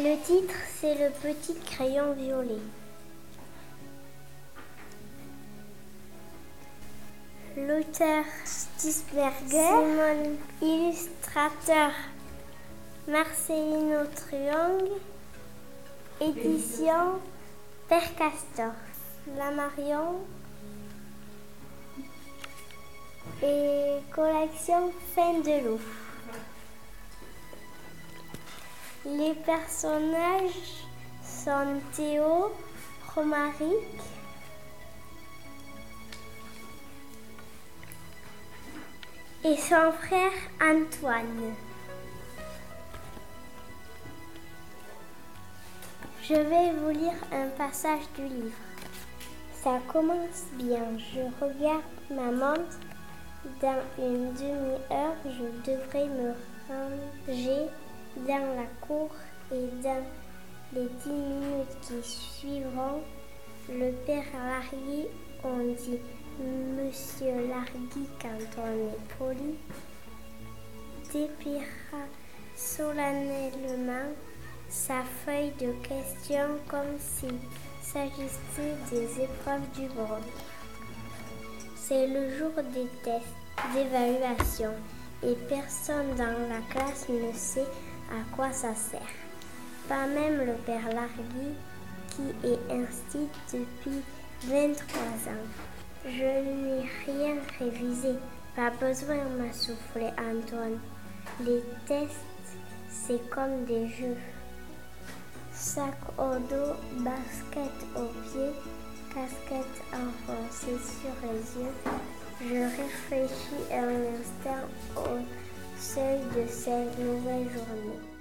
Le titre, c'est Le petit crayon violet. L'auteur Stisberger, Simon, illustrateur Marcelino Truong, édition Père Castor, La Marion et collection Fin de l'eau. Les personnages sont Théo, Romaric, et son frère Antoine. Je vais vous lire un passage du livre. Ça commence bien. Je regarde ma montre. Dans une demi-heure, je devrais me ranger dans la cour et dans les dix minutes qui suivront, le père Larguy, on dit Monsieur Larguy quand on est poli, dépliera solennellement sa feuille de questions comme s'il s'agissait des épreuves du monde. C'est le jour des tests d'évaluation et personne dans la classe ne sait à quoi ça sert. Pas même le père Larguy qui est ainsi depuis 23 ans. Je n'ai rien révisé. Pas besoin, m'a soufflé Antoine. Les tests, c'est comme des jeux. Sac au dos, basket au pied, casquette enfoncée sur les yeux. Je réfléchis un instant au seuil de cette nouvelle journée.